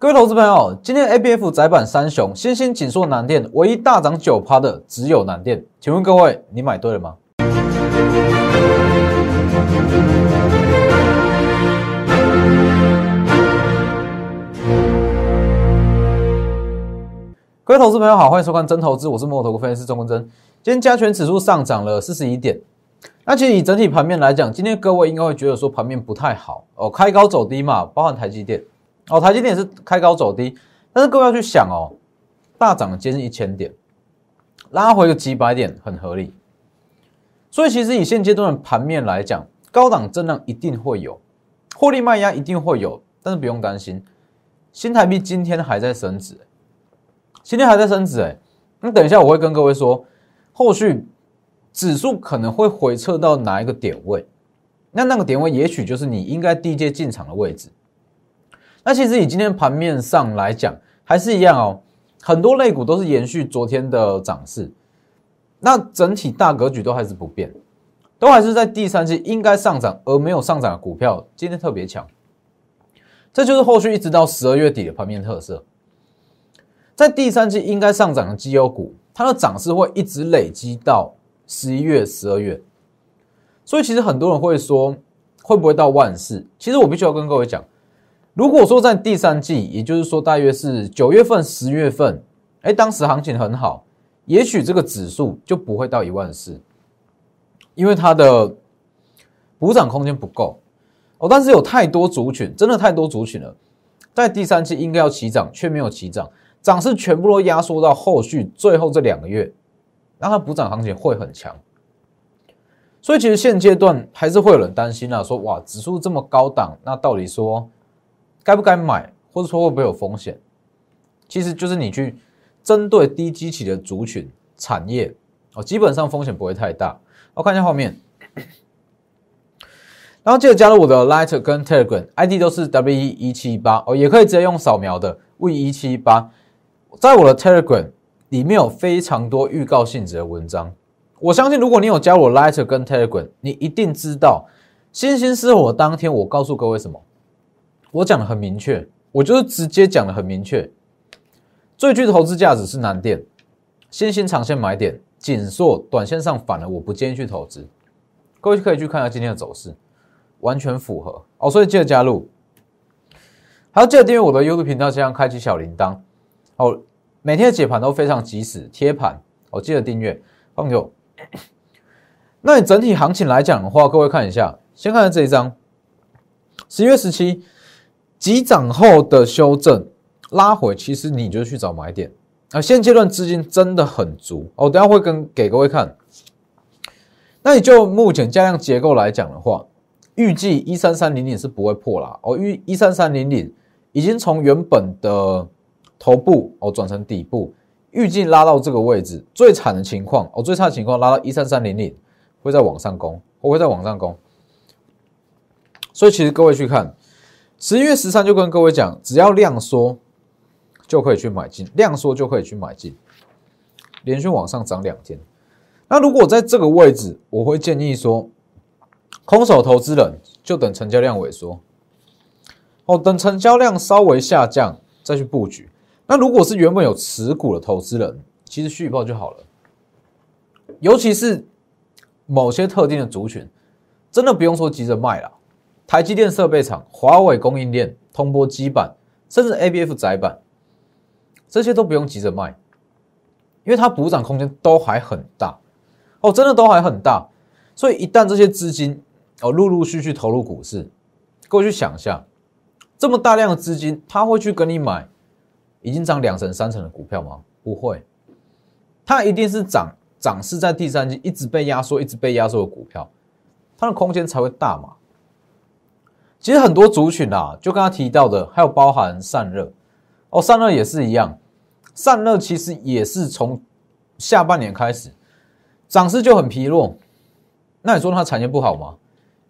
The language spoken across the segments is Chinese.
各位投资朋友，今天 A B F 窄板三雄，新兴紧缩南电，唯一大涨九趴的只有南电，请问各位，你买对了吗？各位投资朋友好，欢迎收看真投资，我是摩头股分析师钟文真。今天加权指数上涨了四十一点，那其实以整体盘面来讲，今天各位应该会觉得说盘面不太好哦，开高走低嘛，包含台积电哦，台积电也是开高走低，但是各位要去想哦，大涨接近一千点，拉回个几百点很合理。所以其实以现阶段的盘面来讲，高档震荡一定会有，获利卖压一定会有，但是不用担心，新台币今天还在升值。今天还在升值哎，那等一下我会跟各位说，后续指数可能会回撤到哪一个点位？那那个点位也许就是你应该低阶进场的位置。那其实以今天盘面上来讲，还是一样哦，很多类股都是延续昨天的涨势，那整体大格局都还是不变，都还是在第三季应该上涨而没有上涨的股票，今天特别强，这就是后续一直到十二月底的盘面特色。在第三季应该上涨的绩优股，它的涨势会一直累积到十一月、十二月。所以其实很多人会说，会不会到万四？其实我必须要跟各位讲，如果说在第三季，也就是说大约是九月份、十月份，哎，当时行情很好，也许这个指数就不会到一万四，因为它的补涨空间不够哦。但是有太多族群，真的太多族群了，在第三季应该要起涨，却没有起涨。涨势全部都压缩到后续最后这两个月，那它补涨行情会很强，所以其实现阶段还是会有人担心啊，说哇指数这么高档，那到底说该不该买，或者说会不会有风险？其实就是你去针对低基期的族群产业哦，基本上风险不会太大。我看一下后面，然后记得加入我的 Light 跟 Telegram，ID 都是 W E 一七八哦，也可以直接用扫描的 V 一七八。在我的 Telegram 里面有非常多预告性质的文章，我相信如果你有加入 Lighter 跟 Telegram，你一定知道星星失火当天，我告诉各位什么？我讲的很明确，我就是直接讲的很明确，最具投资价值是南电，新兴长线买点，紧缩短线上反而我不建议去投资，各位可以去看一下今天的走势，完全符合。哦，所以记得加入，还要记得订阅我的 YouTube 频道，这样开启小铃铛。哦，每天的解盘都非常及时，贴盘。哦，记得订阅。放友，那你整体行情来讲的话，各位看一下，先看这一张，十一月十七急涨后的修正拉回，其实你就去找买点啊。现阶段资金真的很足哦，等下会跟给各位看。那你就目前加量结构来讲的话，预计一三三零零是不会破啦。哦，预一三三零零已经从原本的。头部哦转成底部，预计拉到这个位置，最惨的情况哦，最差的情况拉到一三三零零，会在往上攻，我会在往上攻。所以其实各位去看，十一月十三就跟各位讲，只要量缩就可以去买进，量缩就可以去买进，连续往上涨两天。那如果在这个位置，我会建议说，空手投资人就等成交量萎缩，哦，等成交量稍微下降再去布局。那如果是原本有持股的投资人，其实续报就好了。尤其是某些特定的族群，真的不用说急着卖了。台积电设备厂、华为供应链、通波基板，甚至 ABF 窄板，这些都不用急着卖，因为它补涨空间都还很大哦，真的都还很大。所以一旦这些资金哦陆陆续续投入股市，各位去想一下，这么大量的资金，他会去跟你买？已经涨两成三成的股票吗？不会，它一定是涨涨势在第三季一直被压缩，一直被压缩的股票，它的空间才会大嘛。其实很多族群啊，就刚刚提到的，还有包含散热哦，散热也是一样，散热其实也是从下半年开始涨势就很疲弱。那你说它产业不好吗？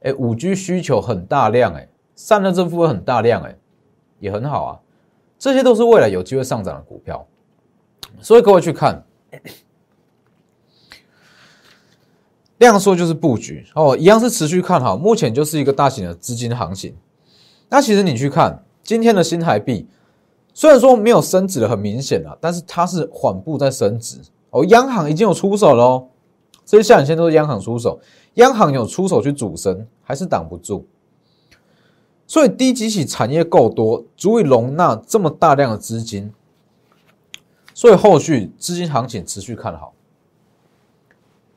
哎，五 G 需求很大量，哎，散热这部分很大量，哎，也很好啊。这些都是未来有机会上涨的股票，所以各位去看量缩就是布局哦，一样是持续看好。目前就是一个大型的资金行情。那其实你去看今天的新台币虽然说没有升值的很明显啊，但是它是缓步在升值哦。央行已经有出手了哦，这些下影线都是央行出手，央行有出手去主升，还是挡不住。所以低基企产业够多，足以容纳这么大量的资金，所以后续资金行情持续看好。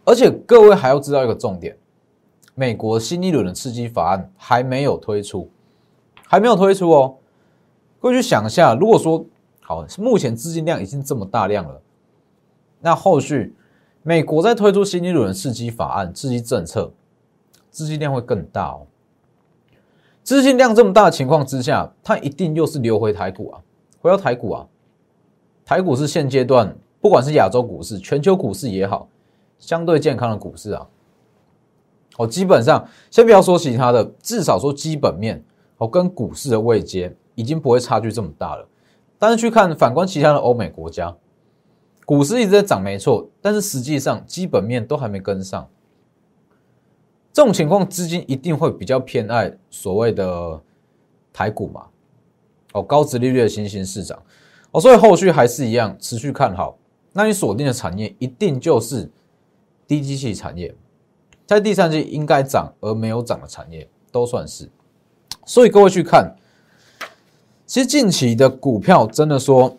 而且各位还要知道一个重点，美国新一轮的刺激法案还没有推出，还没有推出哦。各位去想一下，如果说好，目前资金量已经这么大量了，那后续美国在推出新一轮的刺激法案、刺激政策，资金量会更大哦。资金量这么大的情况之下，它一定又是流回台股啊，回到台股啊。台股是现阶段不管是亚洲股市、全球股市也好，相对健康的股市啊。哦，基本上先不要说其他的，至少说基本面哦，跟股市的位阶已经不会差距这么大了。但是去看反观其他的欧美国家，股市一直在涨没错，但是实际上基本面都还没跟上。这种情况，资金一定会比较偏爱所谓的台股嘛？哦，高值利率的新兴市场哦，所以后续还是一样持续看好。那你锁定的产业一定就是低机器产业，在第三季应该涨而没有涨的产业都算是。所以各位去看，其实近期的股票真的说，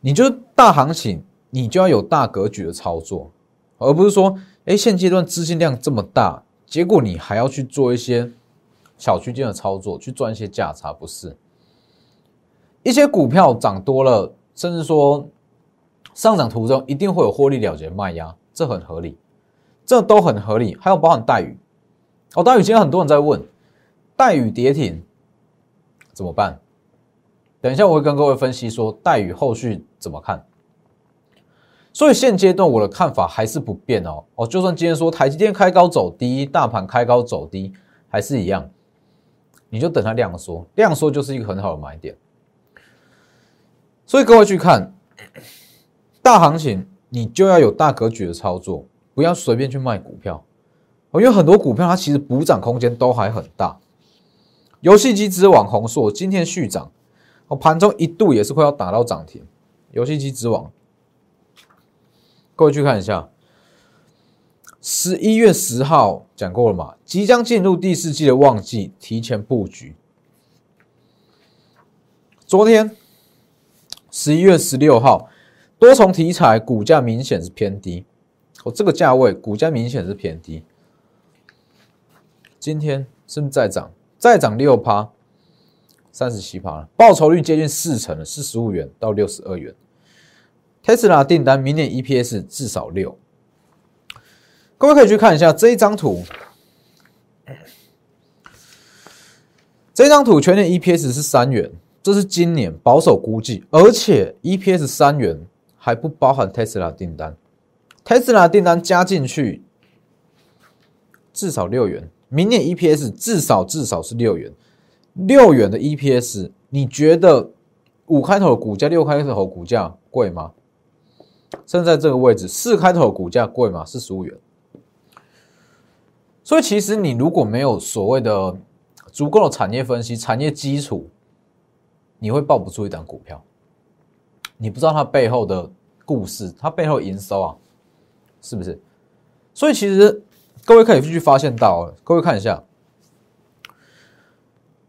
你就大行情，你就要有大格局的操作，而不是说。哎，现阶段资金量这么大，结果你还要去做一些小区间的操作，去赚一些价差，不是？一些股票涨多了，甚至说上涨途中一定会有获利了结卖压，这很合理，这都很合理。还有包含待遇，哦，待遇今天很多人在问，待遇跌停怎么办？等一下我会跟各位分析说待遇后续怎么看。所以现阶段我的看法还是不变哦哦，就算今天说台积电开高走低，大盘开高走低，还是一样，你就等它量缩，量缩就是一个很好的买点。所以各位去看大行情，你就要有大格局的操作，不要随便去卖股票，因为很多股票它其实补涨空间都还很大。游戏机之王红硕今天续涨，我，盘中一度也是快要打到涨停，游戏机之王。各位去看一下，十一月十号讲过了嘛？即将进入第四季的旺季，提前布局。昨天十一月十六号，多重题材股价明显是偏低，哦，这个价位股价明显是偏低。今天是不是再涨？再涨六趴，三十七趴了，报酬率接近四成了，四十五元到六十二元。特斯拉订单明年 EPS 至少六，各位可以去看一下这一张图。这张图全年 EPS 是三元，这是今年保守估计，而且 EPS 三元还不包含特斯拉订单。特斯拉订单加进去至少六元，明年 EPS 至少至少是六元。六元的 EPS，你觉得五开头的股价、六开头的股价贵吗？现在这个位置，四开头的股价贵吗？四十五元。所以其实你如果没有所谓的足够的产业分析、产业基础，你会抱不住一档股票。你不知道它背后的故事，它背后营收啊，是不是？所以其实各位可以去发现到，各位看一下，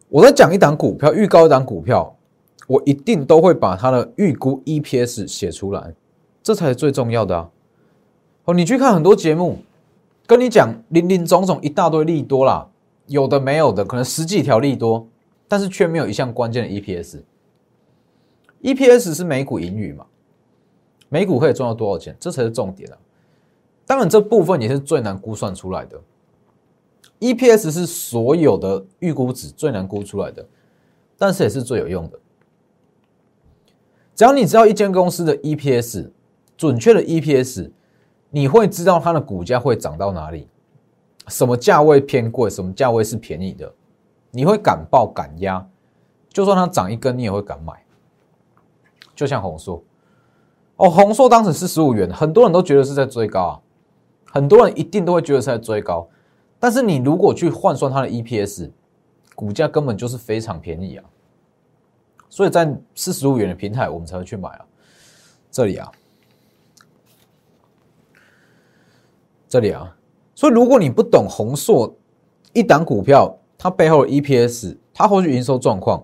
我在讲一档股票，预告一档股票，我一定都会把它的预估 EPS 写出来。这才是最重要的啊！哦，你去看很多节目，跟你讲林林总总一大堆利多啦，有的没有的，可能十几条利多，但是却没有一项关键的 EPS。EPS 是每股盈余嘛？每股可以赚到多少钱？这才是重点啊！当然，这部分也是最难估算出来的。EPS 是所有的预估值最难估出来的，但是也是最有用的。只要你知道一间公司的 EPS。准确的 EPS，你会知道它的股价会涨到哪里，什么价位偏贵，什么价位是便宜的，你会敢报敢压，就算它涨一根，你也会敢买。就像红硕，哦，红硕当时是十五元，很多人都觉得是在追高啊，很多人一定都会觉得是在追高，但是你如果去换算它的 EPS，股价根本就是非常便宜啊，所以在四十五元的平台，我们才会去买啊。这里啊，这里啊，所以如果你不懂红硕一档股票，它背后的 EPS，它后续营收状况，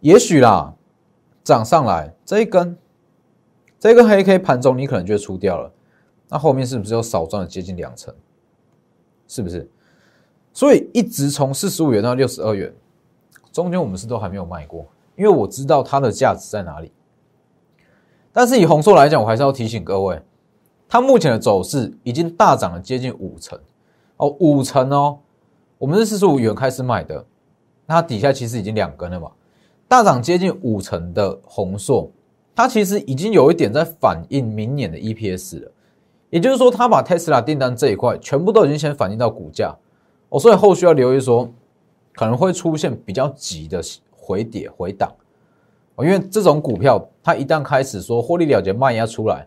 也许啦，涨上来这一根，这一根黑 K 盘中你可能就出掉了，那后面是不是又少赚了接近两成？是不是？所以一直从四十五元到六十二元，中间我们是都还没有卖过，因为我知道它的价值在哪里。但是以红硕来讲，我还是要提醒各位，它目前的走势已经大涨了接近五成哦，五成哦。我们是四十五元开始买的，那底下其实已经两根了嘛，大涨接近五成的红硕，它其实已经有一点在反映明年的 EPS 了。也就是说，它把 Tesla 订单这一块全部都已经先反映到股价哦，所以后续要留意说，可能会出现比较急的回跌回档。哦因为这种股票，它一旦开始说获利了结卖压出来，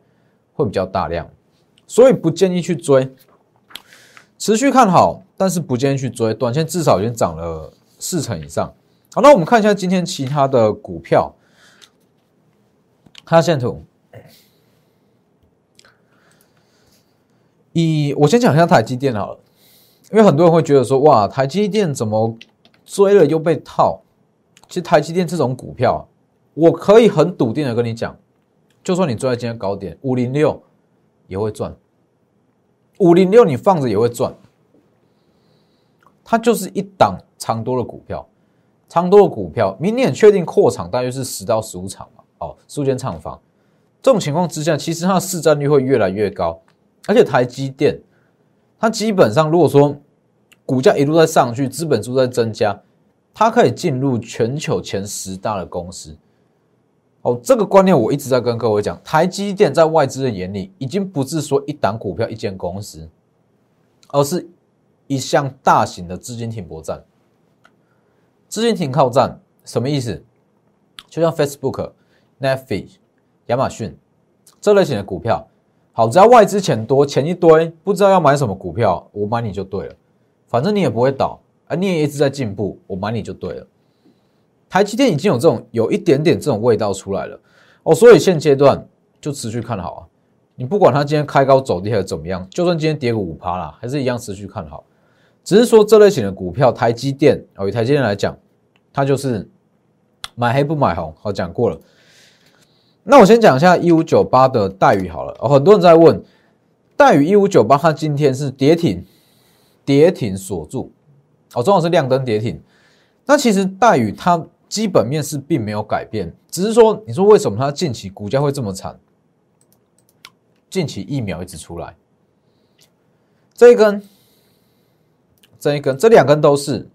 会比较大量，所以不建议去追。持续看好，但是不建议去追。短线至少已经涨了四成以上。好，那我们看一下今天其他的股票，看线图。以我先讲一下台积电好了，因为很多人会觉得说，哇，台积电怎么追了又被套？其实台积电这种股票。我可以很笃定的跟你讲，就算你追在今天高点五零六，也会赚。五零六你放着也会赚。它就是一档长多的股票，长多的股票，明年确定扩厂大约是十到十五场嘛？哦，十五间厂房。这种情况之下，其实它的市占率会越来越高。而且台积电，它基本上如果说股价一路在上去，资本数在增加，它可以进入全球前十大的公司。哦，这个观念我一直在跟各位讲，台积电在外资的眼里，已经不是说一档股票、一间公司，而是一项大型的资金停泊站。资金停靠站什么意思？就像 Facebook、Netflix、亚马逊这类型的股票，好，只要外资钱多，钱一堆，不知道要买什么股票，我买你就对了，反正你也不会倒，啊你也一直在进步，我买你就对了。台积电已经有这种有一点点这种味道出来了哦，所以现阶段就持续看好啊。你不管它今天开高走低还是怎么样，就算今天跌个五趴啦，还是一样持续看好。只是说这类型的股票，台积电哦，以台积电来讲，它就是买黑不买红，好讲过了。那我先讲一下一五九八的待遇好了哦，很多人在问待遇一五九八，它今天是跌停，跌停锁住哦，重要是亮灯跌停。那其实待遇它。基本面是并没有改变，只是说，你说为什么它近期股价会这么惨？近期疫苗一直出来，这一根、这一根、这两根都是。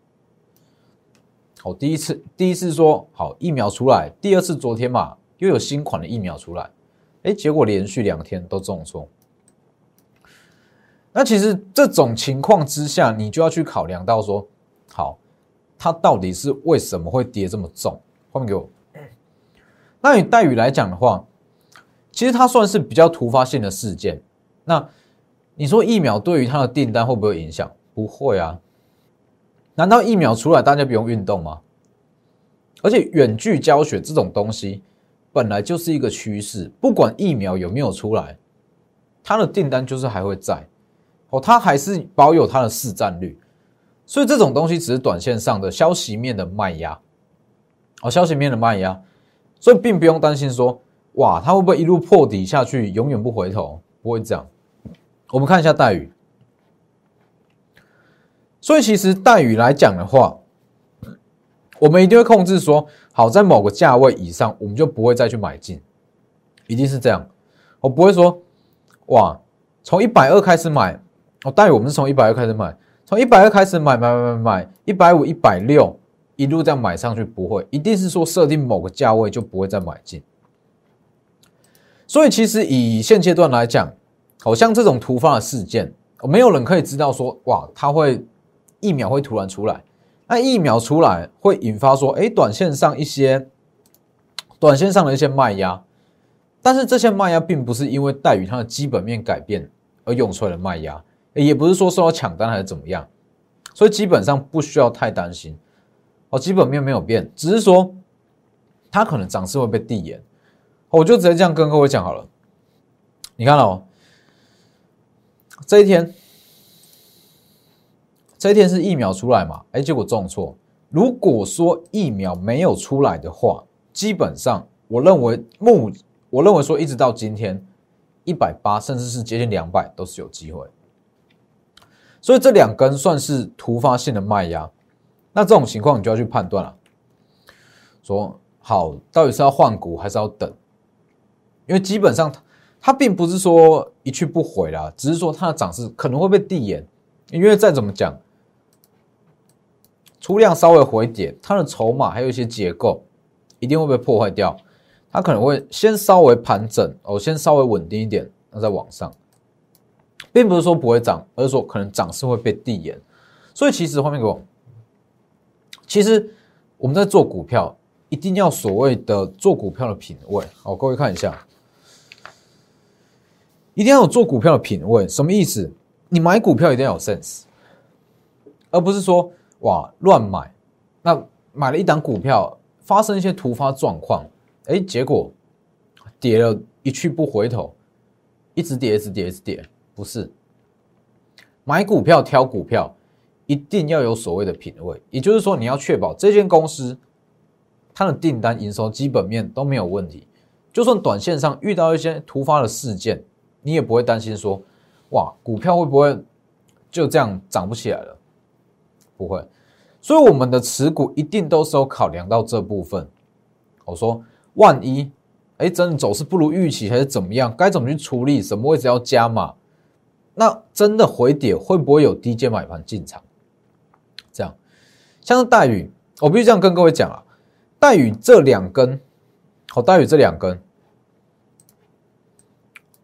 好，第一次第一次说好疫苗出来，第二次昨天嘛又有新款的疫苗出来，哎，结果连续两天都中错。那其实这种情况之下，你就要去考量到说，好。它到底是为什么会跌这么重？画面给我。那以待遇来讲的话，其实它算是比较突发性的事件。那你说疫苗对于它的订单会不会影响？不会啊。难道疫苗出来大家不用运动吗？而且远距教学这种东西本来就是一个趋势，不管疫苗有没有出来，它的订单就是还会在哦，它还是保有它的市占率。所以这种东西只是短线上的消息面的卖压，哦，消息面的卖压，所以并不用担心说，哇，它会不会一路破底下去，永远不回头？不会这样。我们看一下待遇。所以其实待遇来讲的话，我们一定会控制说，好在某个价位以上，我们就不会再去买进，一定是这样。我不会说，哇，从一百二开始买，哦，待遇我们是从一百二开始买。从一百二开始买买买买买，一百五、一百六一路这样买上去，不会，一定是说设定某个价位就不会再买进。所以其实以现阶段来讲，好像这种突发的事件，没有人可以知道说，哇，它会疫苗会突然出来，那疫苗出来会引发说，哎，短线上一些短线上的一些卖压，但是这些卖压并不是因为待遇它的基本面改变而涌出来的卖压。也不是说受到抢单还是怎么样，所以基本上不需要太担心哦。基本面没有变，只是说它可能涨势会被递延。我就直接这样跟各位讲好了。你看哦，这一天，这一天是疫苗出来嘛？哎，结果重挫。如果说疫苗没有出来的话，基本上我认为目，我认为说一直到今天，一百八甚至是接近两百都是有机会。所以这两根算是突发性的卖压。那这种情况你就要去判断了，说好到底是要换股还是要等？因为基本上它它并不是说一去不回啦，只是说它的涨势可能会被递延。因为再怎么讲，出量稍微回点，它的筹码还有一些结构一定会被破坏掉，它可能会先稍微盘整哦，先稍微稳定一点，那再往上，并不是说不会涨，而是说可能涨势会被递延。所以其实画面给我。其实我们在做股票，一定要所谓的做股票的品味。好，各位看一下，一定要有做股票的品味。什么意思？你买股票一定要有 sense，而不是说哇乱买。那买了一档股票，发生一些突发状况，哎，结果跌了一去不回头，一直跌，一直跌，一直跌。不是买股票挑股票。一定要有所谓的品位，也就是说，你要确保这间公司它的订单、营收、基本面都没有问题。就算短线上遇到一些突发的事件，你也不会担心说，哇，股票会不会就这样涨不起来了？不会。所以我们的持股一定都是有考量到这部分。我说，万一哎真的走势不如预期，还是怎么样？该怎么去处理？什么位置要加码？那真的回跌会不会有低阶买盘进场？这样，像是大宇，我必须这样跟各位讲啊，大宇这两根，好，大宇这两根，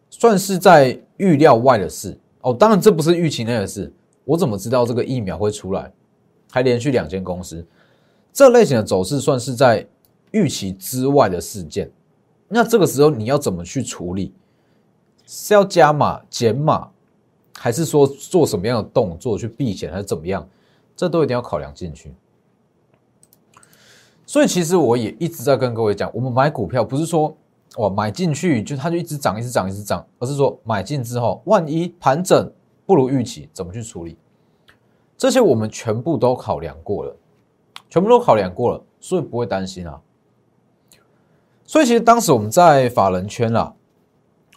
算是在预料外的事哦。当然，这不是预期内的事。我怎么知道这个疫苗会出来？还连续两间公司，这类型的走势算是在预期之外的事件。那这个时候你要怎么去处理？是要加码、减码，还是说做什么样的动作去避险，还是怎么样？这都一定要考量进去，所以其实我也一直在跟各位讲，我们买股票不是说哇买进去就它就一直涨一直涨一直涨，而是说买进之后，万一盘整不如预期，怎么去处理？这些我们全部都考量过了，全部都考量过了，所以不会担心啊。所以其实当时我们在法人圈啦，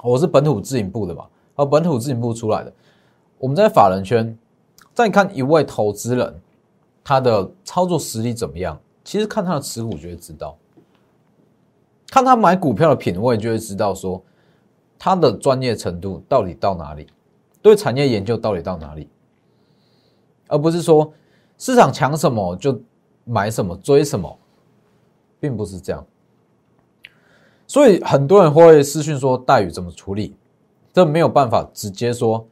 我是本土自营部的嘛，和本土自营部出来的，我们在法人圈。再看一位投资人，他的操作实力怎么样？其实看他的持股就会知道，看他买股票的品味就会知道，说他的专业程度到底到哪里，对产业研究到底到哪里，而不是说市场强什么就买什么追什么，并不是这样。所以很多人会私讯说待遇怎么处理，这没有办法直接说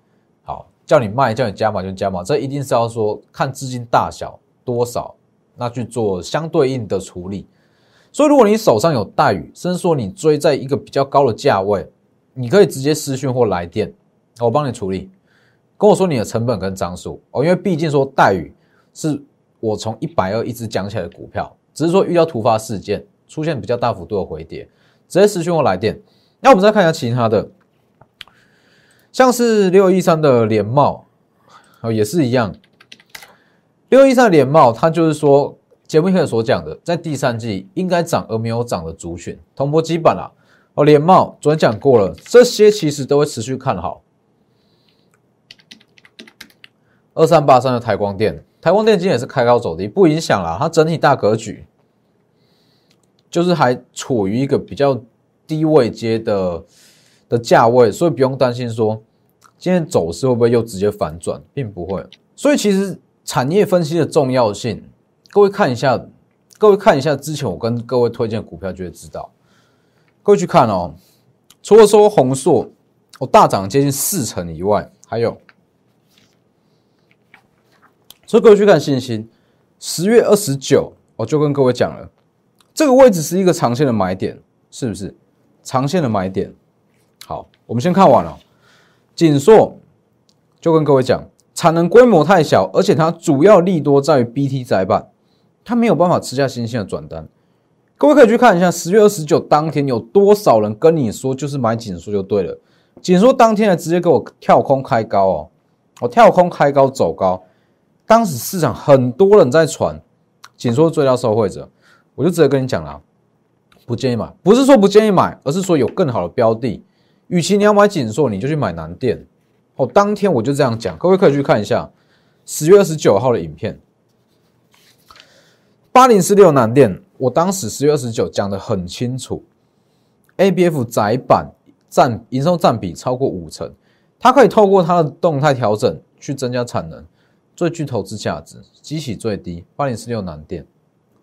好。叫你卖，叫你加码就加码，这一定是要说看资金大小多少，那去做相对应的处理。所以，如果你手上有待遇，甚至说你追在一个比较高的价位，你可以直接私讯或来电，我帮你处理，跟我说你的成本跟张数哦，因为毕竟说待遇是我从一百二一直讲起来的股票，只是说遇到突发事件出现比较大幅度的回跌，直接私讯或来电。那我们再看一下其他的。像是六一三的联茂，哦，也是一样。六一三的联茂，它就是说节目一开始所讲的，在第三季应该涨而没有涨的族群，铜箔基板啊，哦，联茂昨天讲过了，这些其实都会持续看好。二三八三的台光电，台光电今天也是开高走低，不影响啦，它整体大格局就是还处于一个比较低位阶的的价位，所以不用担心说。今天走势会不会又直接反转，并不会。所以其实产业分析的重要性，各位看一下，各位看一下之前我跟各位推荐股票就会知道。各位去看哦，除了说红硕我大涨接近四成以外，还有，所以各位去看信心，十月二十九我就跟各位讲了，这个位置是一个长线的买点，是不是？长线的买点。好，我们先看完了。锦硕就跟各位讲，产能规模太小，而且它主要利多在于 BT 载板，它没有办法吃下新兴的转单。各位可以去看一下十月二十九当天有多少人跟你说就是买紧缩就对了，紧缩当天呢直接给我跳空开高哦，我跳空开高走高，当时市场很多人在传紧缩追到受惠者，我就直接跟你讲了，不建议买，不是说不建议买，而是说有更好的标的，与其你要买紧缩，你就去买南电哦。当天我就这样讲，各位可以去看一下十月二十九号的影片，八零四六南电。我当时十月二十九讲的很清楚，A B F 窄板占营收占比超过五成，它可以透过它的动态调整去增加产能，最具投资价值，激起最低八零四六南电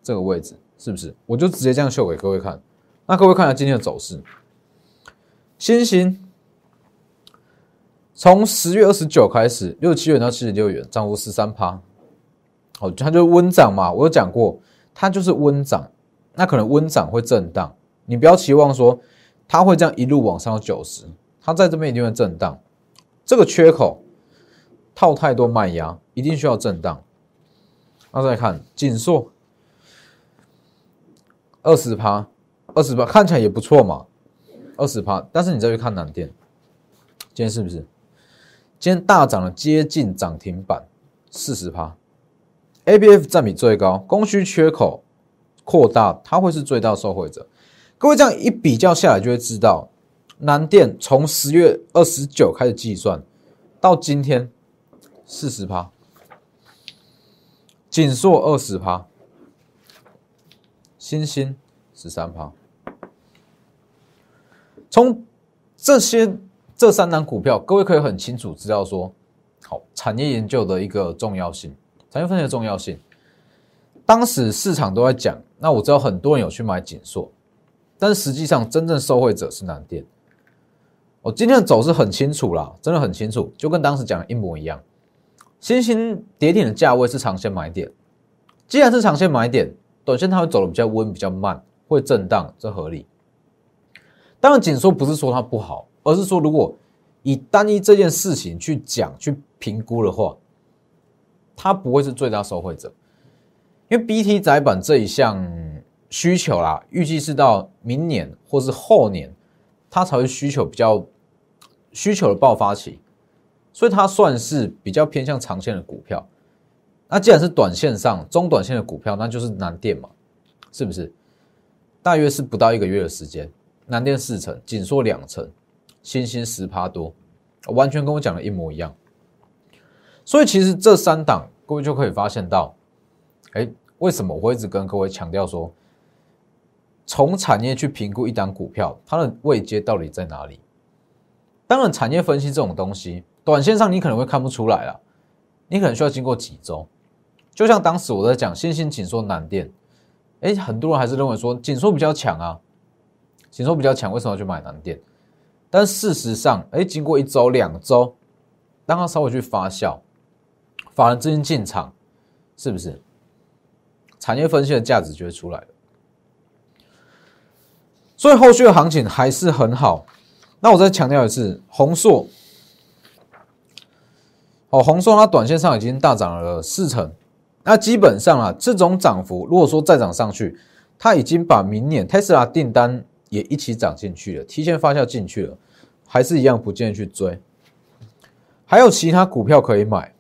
这个位置是不是？我就直接这样秀给各位看。那各位看一下今天的走势，新兴从十月二十九开始，六七元到七十六元，涨幅十三趴，好，它就温涨嘛，我有讲过。它就是温涨，那可能温涨会震荡，你不要期望说它会这样一路往上到九十，它在这边一定会震荡，这个缺口套太多卖压，一定需要震荡。那再看锦硕二十趴，二十趴看起来也不错嘛，二十趴，但是你再去看南电，今天是不是？今天大涨了接近涨停板四十趴。A B F 占比最高，供需缺口扩大，它会是最大受惠者。各位这样一比较下来，就会知道南电从十月二十九开始计算到今天四十趴，锦硕二十趴，星星十三趴。从这些这三档股票，各位可以很清楚知道说，好产业研究的一个重要性。产业分析的重要性，当时市场都在讲，那我知道很多人有去买锦硕，但实际上真正受惠者是南电。我今天的走势很清楚啦，真的很清楚，就跟当时讲的一模一样。新兴跌停的价位是长线买点，既然是长线买点，短线它会走的比较温、比较慢，会震荡，这合理。当然，紧缩不是说它不好，而是说如果以单一这件事情去讲、去评估的话。它不会是最大受惠者，因为 BT 载板这一项需求啦，预计是到明年或是后年，它才会需求比较需求的爆发期，所以它算是比较偏向长线的股票。那既然是短线上中短线的股票，那就是南电嘛，是不是？大约是不到一个月的时间，南电四成，紧缩两成，新兴十趴多，完全跟我讲的一模一样。所以其实这三档，各位就可以发现到，哎，为什么我一直跟各位强调说，从产业去评估一档股票，它的位阶到底在哪里？当然，产业分析这种东西，短线上你可能会看不出来啊，你可能需要经过几周。就像当时我在讲新兴紧缩难电，哎，很多人还是认为说紧缩比较强啊，紧缩比较强，为什么要去买难电？但事实上，哎，经过一周、两周，当它稍微去发酵。法人资金进场，是不是产业分析的价值就会出来了？所以后续的行情还是很好。那我再强调一次，红硕，哦，红硕它短线上已经大涨了四成。那基本上啊，这种涨幅如果说再涨上去，它已经把明年特斯拉订单也一起涨进去了，提前发酵进去了，还是一样不建议去追。还有其他股票可以买。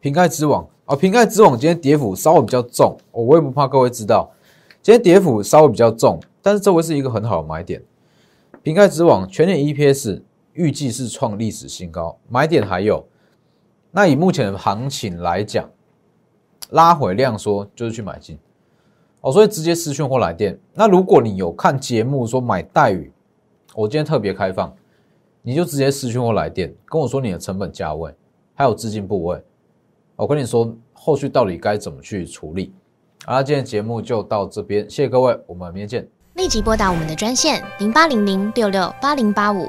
平盖之网啊，平盖之网今天跌幅稍微比较重，我我也不怕各位知道，今天跌幅稍微比较重，但是这会是一个很好的买点。平盖之网全年 EPS 预计是创历史新高，买点还有，那以目前的行情来讲，拉回量说就是去买进哦，所以直接私讯或来电。那如果你有看节目说买待遇，我今天特别开放，你就直接私讯或来电跟我说你的成本价位还有资金部位。我跟你说，后续到底该怎么去处理？好了，今天节目就到这边，谢谢各位，我们明天见。立即拨打我们的专线零八零零六六八零八五